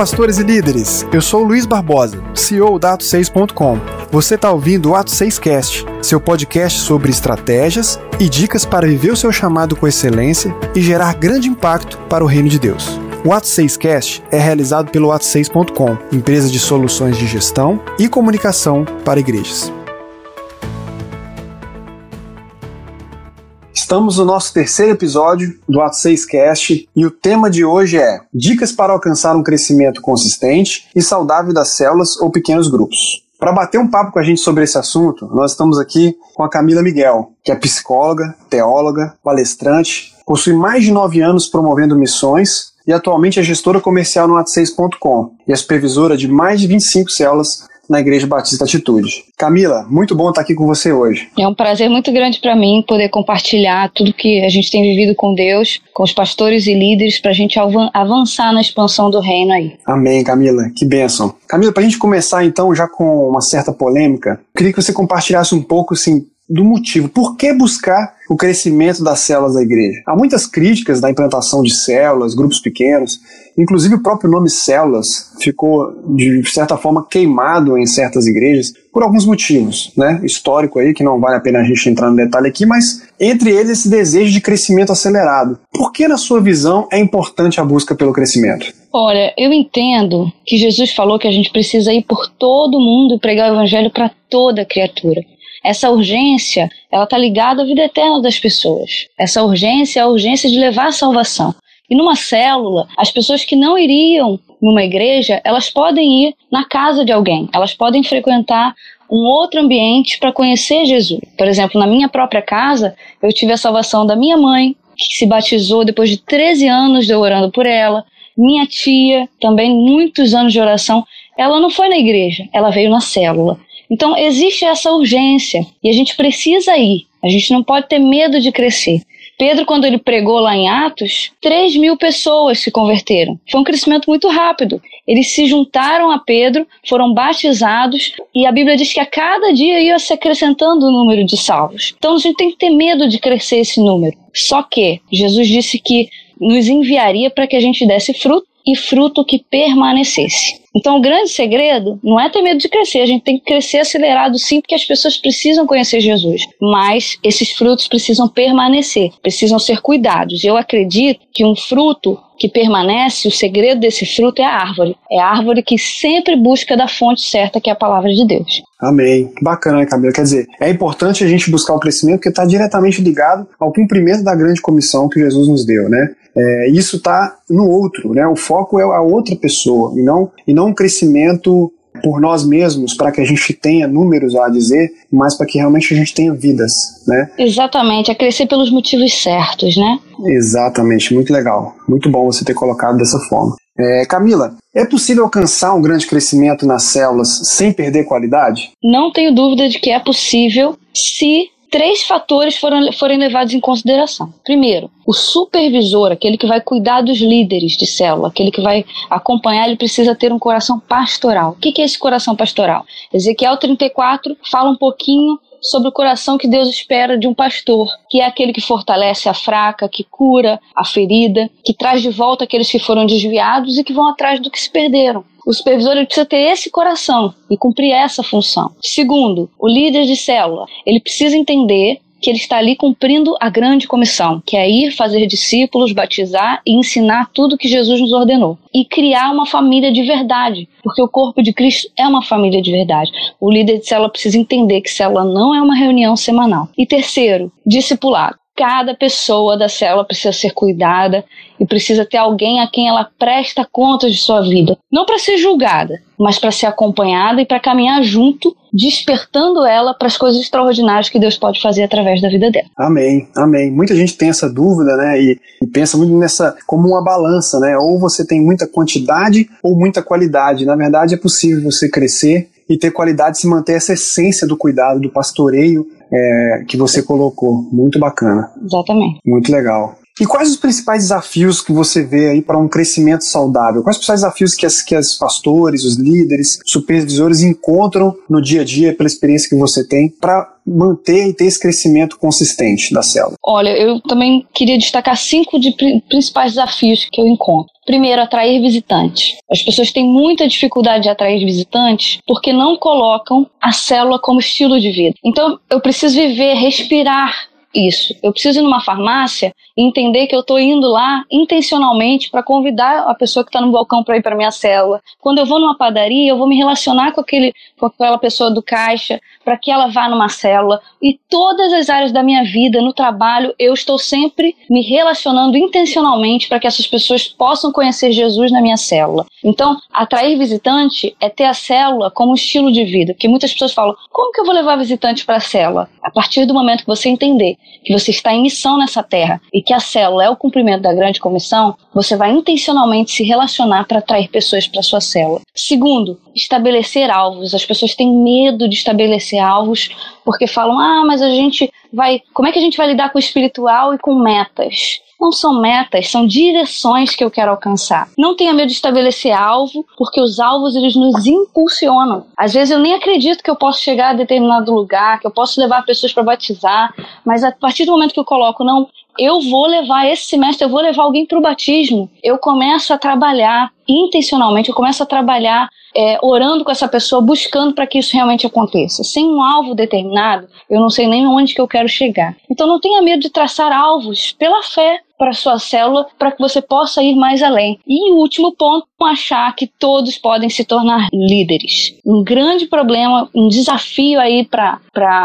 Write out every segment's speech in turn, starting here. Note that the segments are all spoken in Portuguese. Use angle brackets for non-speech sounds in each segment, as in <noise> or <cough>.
Pastores e líderes. Eu sou Luiz Barbosa, CEO da Ato6.com. Você está ouvindo o Ato 6 Cast, seu podcast sobre estratégias e dicas para viver o seu chamado com excelência e gerar grande impacto para o reino de Deus. O Ato 6 Cast é realizado pelo Ato6.com, empresa de soluções de gestão e comunicação para igrejas. Estamos no nosso terceiro episódio do Ato 6 Cast e o tema de hoje é Dicas para alcançar um crescimento consistente e saudável das células ou pequenos grupos. Para bater um papo com a gente sobre esse assunto, nós estamos aqui com a Camila Miguel, que é psicóloga, teóloga, palestrante, possui mais de nove anos promovendo missões e atualmente é gestora comercial no Ato6.com e é supervisora de mais de 25 células na Igreja Batista Atitude. Camila, muito bom estar aqui com você hoje. É um prazer muito grande para mim poder compartilhar tudo que a gente tem vivido com Deus, com os pastores e líderes, para a gente avançar na expansão do reino aí. Amém, Camila. Que bênção. Camila, para a gente começar então já com uma certa polêmica, queria que você compartilhasse um pouco assim, do motivo. Por que buscar o crescimento das células da igreja? Há muitas críticas da implantação de células, grupos pequenos, inclusive o próprio nome células ficou, de certa forma, queimado em certas igrejas por alguns motivos, né? Histórico aí, que não vale a pena a gente entrar no detalhe aqui, mas entre eles esse desejo de crescimento acelerado. Por que, na sua visão, é importante a busca pelo crescimento? Olha, eu entendo que Jesus falou que a gente precisa ir por todo mundo e pregar o evangelho para toda criatura. Essa urgência, ela está ligada à vida eterna das pessoas. Essa urgência é a urgência de levar a salvação. E numa célula, as pessoas que não iriam numa igreja, elas podem ir na casa de alguém, elas podem frequentar um outro ambiente para conhecer Jesus. Por exemplo, na minha própria casa, eu tive a salvação da minha mãe, que se batizou depois de 13 anos de eu orando por ela. Minha tia, também muitos anos de oração, ela não foi na igreja, ela veio na célula. Então existe essa urgência e a gente precisa ir. A gente não pode ter medo de crescer. Pedro, quando ele pregou lá em Atos, 3 mil pessoas se converteram. Foi um crescimento muito rápido. Eles se juntaram a Pedro, foram batizados, e a Bíblia diz que a cada dia ia se acrescentando o número de salvos. Então a gente tem que ter medo de crescer esse número. Só que Jesus disse que nos enviaria para que a gente desse fruto e fruto que permanecesse. Então, o grande segredo não é ter medo de crescer, a gente tem que crescer acelerado sim, porque as pessoas precisam conhecer Jesus, mas esses frutos precisam permanecer, precisam ser cuidados. Eu acredito que um fruto que permanece, o segredo desse fruto é a árvore. É a árvore que sempre busca da fonte certa, que é a palavra de Deus. Amém. Que bacana, né, Camila? Quer dizer, é importante a gente buscar o crescimento porque está diretamente ligado ao cumprimento da grande comissão que Jesus nos deu, né? É, isso está no outro, né? O foco é a outra pessoa e não, e não um crescimento por nós mesmos para que a gente tenha números a dizer, mas para que realmente a gente tenha vidas, né? Exatamente, é crescer pelos motivos certos, né? Exatamente, muito legal, muito bom você ter colocado dessa forma. É, Camila, é possível alcançar um grande crescimento nas células sem perder qualidade? Não tenho dúvida de que é possível se três fatores foram, forem levados em consideração. Primeiro, o supervisor, aquele que vai cuidar dos líderes de célula, aquele que vai acompanhar, ele precisa ter um coração pastoral. O que é esse coração pastoral? Ezequiel 34 fala um pouquinho sobre o coração que Deus espera de um pastor, que é aquele que fortalece a fraca, que cura a ferida, que traz de volta aqueles que foram desviados e que vão atrás do que se perderam. O supervisor precisa ter esse coração e cumprir essa função. Segundo, o líder de célula, ele precisa entender que ele está ali cumprindo a grande comissão, que é ir fazer discípulos, batizar e ensinar tudo que Jesus nos ordenou. E criar uma família de verdade, porque o corpo de Cristo é uma família de verdade. O líder de célula precisa entender que célula não é uma reunião semanal. E terceiro, discipulado cada pessoa da célula precisa ser cuidada e precisa ter alguém a quem ela presta conta de sua vida. Não para ser julgada, mas para ser acompanhada e para caminhar junto, despertando ela para as coisas extraordinárias que Deus pode fazer através da vida dela. Amém, amém. Muita gente tem essa dúvida, né? E, e pensa muito nessa como uma balança, né? Ou você tem muita quantidade ou muita qualidade. Na verdade, é possível você crescer e ter qualidade se manter essa essência do cuidado, do pastoreio é, que você colocou. Muito bacana. Exatamente. Muito legal. E quais os principais desafios que você vê aí para um crescimento saudável? Quais os principais desafios que as, que as pastores, os líderes, supervisores encontram no dia a dia, pela experiência que você tem, para manter e ter esse crescimento consistente da célula? Olha, eu também queria destacar cinco de principais desafios que eu encontro. Primeiro, atrair visitantes. As pessoas têm muita dificuldade de atrair visitantes porque não colocam a célula como estilo de vida. Então, eu preciso viver, respirar isso. Eu preciso ir numa farmácia e entender que eu estou indo lá intencionalmente para convidar a pessoa que está no balcão para ir para minha célula. Quando eu vou numa padaria, eu vou me relacionar com, aquele, com aquela pessoa do caixa para que ela vá numa célula. E todas as áreas da minha vida, no trabalho, eu estou sempre me relacionando intencionalmente para que essas pessoas possam conhecer Jesus na minha célula. Então, atrair visitante é ter a célula como estilo de vida. Porque muitas pessoas falam: como que eu vou levar visitante para a célula? A partir do momento que você entender que você está em missão nessa terra e que a célula é o cumprimento da grande comissão, você vai intencionalmente se relacionar para atrair pessoas para sua célula. Segundo, estabelecer alvos. As pessoas têm medo de estabelecer alvos porque falam: "Ah, mas a gente vai, como é que a gente vai lidar com o espiritual e com metas?" Não são metas, são direções que eu quero alcançar. Não tenha medo de estabelecer alvo, porque os alvos eles nos impulsionam. Às vezes eu nem acredito que eu posso chegar a determinado lugar, que eu posso levar pessoas para batizar, mas a partir do momento que eu coloco, não, eu vou levar esse semestre, eu vou levar alguém para o batismo, eu começo a trabalhar intencionalmente, eu começo a trabalhar é, orando com essa pessoa, buscando para que isso realmente aconteça. Sem um alvo determinado, eu não sei nem onde que eu quero chegar. Então não tenha medo de traçar alvos pela fé para sua célula, para que você possa ir mais além. E último ponto, achar que todos podem se tornar líderes. Um grande problema, um desafio aí para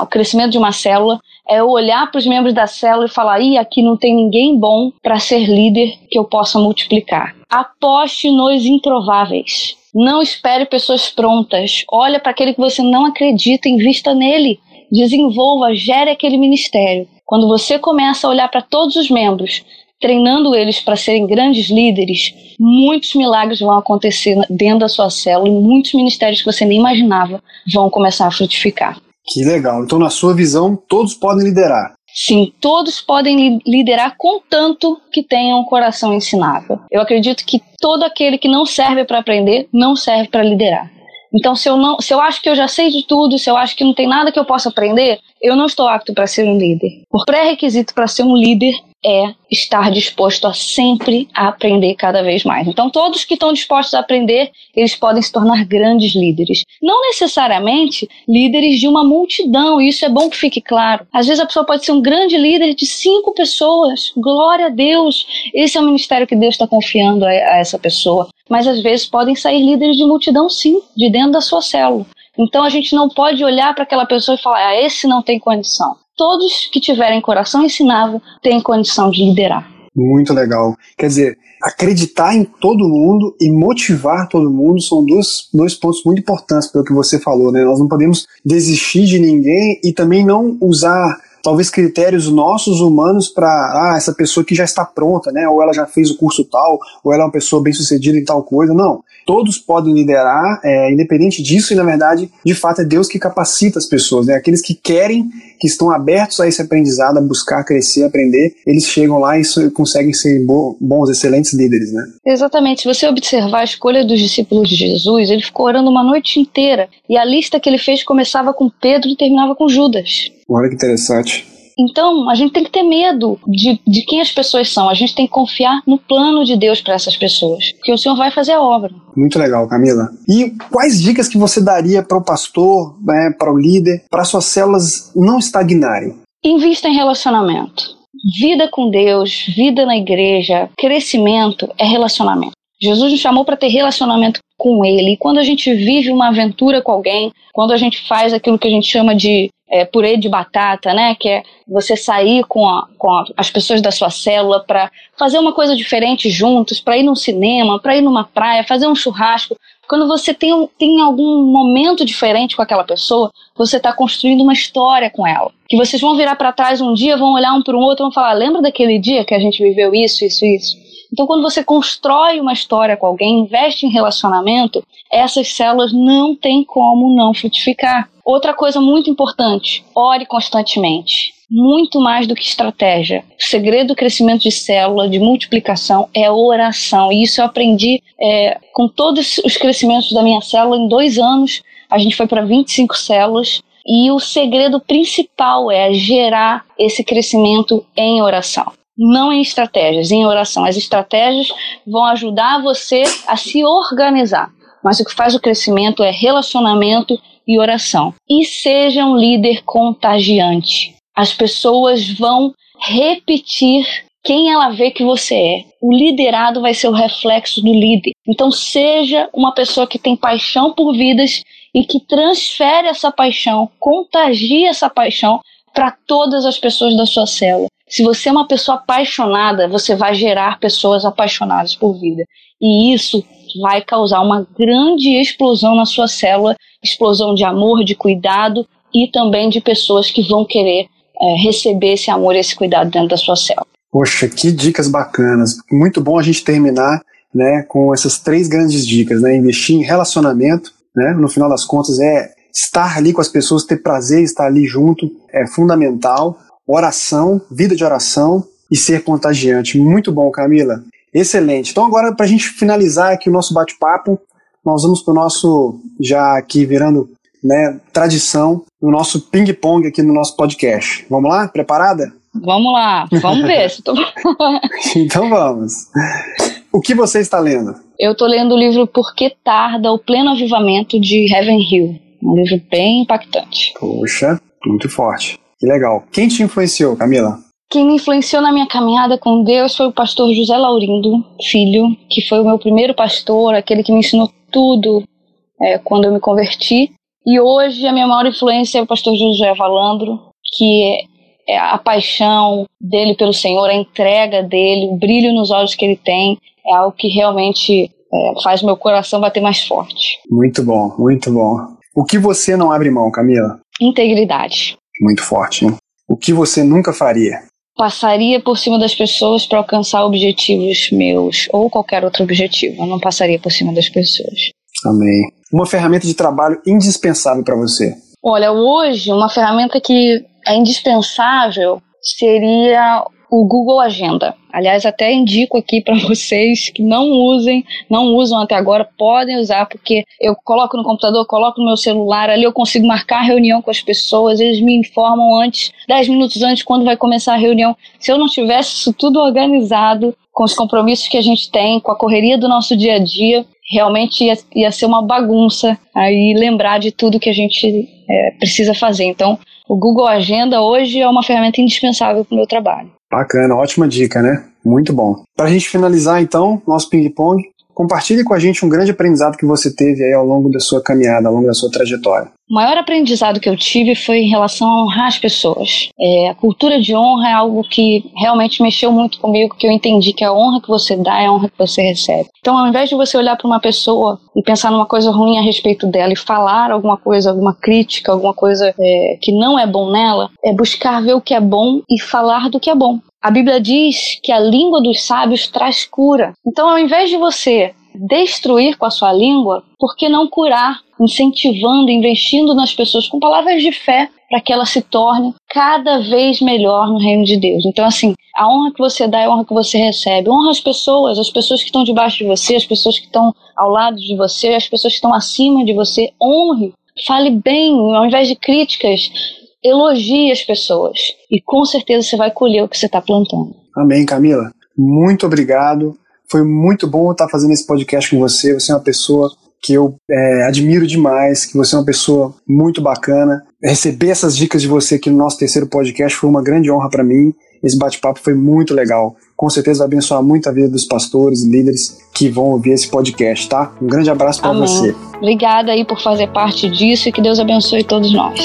o crescimento de uma célula é olhar para os membros da célula e falar: ih, aqui não tem ninguém bom para ser líder que eu possa multiplicar. Aposte nos improváveis. Não espere pessoas prontas. Olha para aquele que você não acredita, invista nele. Desenvolva, gere aquele ministério. Quando você começa a olhar para todos os membros, treinando eles para serem grandes líderes, muitos milagres vão acontecer dentro da sua célula e muitos ministérios que você nem imaginava vão começar a frutificar. Que legal. Então, na sua visão, todos podem liderar. Sim, todos podem liderar contanto que tenham um coração ensinável. Eu acredito que todo aquele que não serve para aprender não serve para liderar. Então, se eu, não, se eu acho que eu já sei de tudo, se eu acho que não tem nada que eu possa aprender, eu não estou apto para ser um líder. Por pré-requisito para ser um líder é estar disposto a sempre a aprender cada vez mais. Então, todos que estão dispostos a aprender, eles podem se tornar grandes líderes. Não necessariamente líderes de uma multidão, e isso é bom que fique claro. Às vezes a pessoa pode ser um grande líder de cinco pessoas. Glória a Deus! Esse é o ministério que Deus está confiando a, a essa pessoa. Mas às vezes podem sair líderes de multidão, sim, de dentro da sua célula. Então a gente não pode olhar para aquela pessoa e falar, ah, esse não tem condição todos que tiverem coração ensinável têm condição de liderar. Muito legal. Quer dizer, acreditar em todo mundo e motivar todo mundo são dois, dois pontos muito importantes pelo que você falou, né? Nós não podemos desistir de ninguém e também não usar talvez critérios nossos humanos para ah, essa pessoa que já está pronta, né? Ou ela já fez o curso tal, ou ela é uma pessoa bem sucedida em tal coisa. Não. Todos podem liderar, é, independente disso, e na verdade, de fato, é Deus que capacita as pessoas, né? Aqueles que querem, que estão abertos a esse aprendizado, a buscar crescer, aprender, eles chegam lá e conseguem ser bons, excelentes líderes, né? Exatamente. Se você observar a escolha dos discípulos de Jesus, ele ficou orando uma noite inteira e a lista que ele fez começava com Pedro e terminava com Judas. Olha que interessante. Então, a gente tem que ter medo de, de quem as pessoas são. A gente tem que confiar no plano de Deus para essas pessoas. Que o Senhor vai fazer a obra. Muito legal, Camila. E quais dicas que você daria para o pastor, né, para o líder, para suas células não estagnarem? Invista em relacionamento. Vida com Deus, vida na igreja, crescimento é relacionamento. Jesus nos chamou para ter relacionamento com Ele. E quando a gente vive uma aventura com alguém, quando a gente faz aquilo que a gente chama de é, purê de batata, né? Que é você sair com, a, com a, as pessoas da sua célula para fazer uma coisa diferente juntos, para ir num cinema, para ir numa praia, fazer um churrasco. Quando você tem, tem algum momento diferente com aquela pessoa, você está construindo uma história com ela. Que vocês vão virar para trás um dia, vão olhar um para o outro vão falar: lembra daquele dia que a gente viveu isso, isso, isso? Então, quando você constrói uma história com alguém, investe em relacionamento, essas células não tem como não frutificar. Outra coisa muito importante: ore constantemente. muito mais do que estratégia. O segredo do crescimento de célula, de multiplicação, é oração. E isso eu aprendi é, com todos os crescimentos da minha célula em dois anos. A gente foi para 25 células. E o segredo principal é gerar esse crescimento em oração não em estratégias, em oração. As estratégias vão ajudar você a se organizar, mas o que faz o crescimento é relacionamento e oração. E seja um líder contagiante. As pessoas vão repetir quem ela vê que você é. O liderado vai ser o reflexo do líder. Então seja uma pessoa que tem paixão por vidas e que transfere essa paixão, contagia essa paixão para todas as pessoas da sua célula. Se você é uma pessoa apaixonada, você vai gerar pessoas apaixonadas por vida. E isso vai causar uma grande explosão na sua célula explosão de amor, de cuidado e também de pessoas que vão querer é, receber esse amor esse cuidado dentro da sua célula. Poxa, que dicas bacanas. Muito bom a gente terminar né, com essas três grandes dicas, né? Investir em relacionamento, né? No final das contas é estar ali com as pessoas, ter prazer, estar ali junto, é fundamental oração, vida de oração e ser contagiante. Muito bom, Camila. Excelente. Então, agora, para a gente finalizar aqui o nosso bate-papo, nós vamos para o nosso, já aqui virando né, tradição, no nosso ping-pong aqui no nosso podcast. Vamos lá? Preparada? Vamos lá, vamos ver se tô... <laughs> então vamos. O que você está lendo? Eu estou lendo o livro Por que Tarda o Pleno Avivamento de Heaven Hill. Um livro bem impactante. Poxa, muito forte. Que legal. Quem te influenciou, Camila? Quem me influenciou na minha caminhada com Deus foi o pastor José Laurindo, filho, que foi o meu primeiro pastor, aquele que me ensinou tudo é, quando eu me converti. E hoje a minha maior influência é o pastor José Valandro, que é, é a paixão dele pelo Senhor, a entrega dele, o brilho nos olhos que ele tem, é algo que realmente é, faz meu coração bater mais forte. Muito bom, muito bom. O que você não abre mão, Camila? Integridade muito forte. Hein? O que você nunca faria? Passaria por cima das pessoas para alcançar objetivos meus ou qualquer outro objetivo. Eu não passaria por cima das pessoas. Amém. Uma ferramenta de trabalho indispensável para você? Olha, hoje uma ferramenta que é indispensável seria o Google Agenda. Aliás, até indico aqui para <laughs> vocês que não usem, não usam até agora, podem usar, porque eu coloco no computador, coloco no meu celular, ali eu consigo marcar reunião com as pessoas, eles me informam antes, 10 minutos antes, quando vai começar a reunião. Se eu não tivesse isso tudo organizado, com os compromissos que a gente tem, com a correria do nosso dia a dia, realmente ia, ia ser uma bagunça aí lembrar de tudo que a gente é, precisa fazer. Então, o Google Agenda hoje é uma ferramenta indispensável para o meu trabalho. Bacana, ótima dica, né? Muito bom. Para a gente finalizar, então, nosso ping-pong, compartilhe com a gente um grande aprendizado que você teve aí ao longo da sua caminhada, ao longo da sua trajetória. O maior aprendizado que eu tive foi em relação a honrar as pessoas. É, a cultura de honra é algo que realmente mexeu muito comigo, que eu entendi que a honra que você dá é a honra que você recebe. Então, ao invés de você olhar para uma pessoa e pensar numa coisa ruim a respeito dela e falar alguma coisa, alguma crítica, alguma coisa é, que não é bom nela, é buscar ver o que é bom e falar do que é bom. A Bíblia diz que a língua dos sábios traz cura. Então, ao invés de você destruir com a sua língua, por que não curar, incentivando, investindo nas pessoas com palavras de fé para que ela se torne cada vez melhor no reino de Deus. Então, assim, a honra que você dá é a honra que você recebe. Honra as pessoas, as pessoas que estão debaixo de você, as pessoas que estão ao lado de você, as pessoas que estão acima de você. Honre, fale bem, ao invés de críticas, elogie as pessoas. E com certeza você vai colher o que você está plantando. Amém, Camila. Muito obrigado. Foi muito bom estar fazendo esse podcast com você. Você é uma pessoa que eu é, admiro demais, que você é uma pessoa muito bacana. Receber essas dicas de você aqui no nosso terceiro podcast foi uma grande honra para mim. Esse bate-papo foi muito legal. Com certeza vai abençoar muito a vida dos pastores e líderes que vão ouvir esse podcast, tá? Um grande abraço para você. Obrigada aí por fazer parte disso e que Deus abençoe todos nós.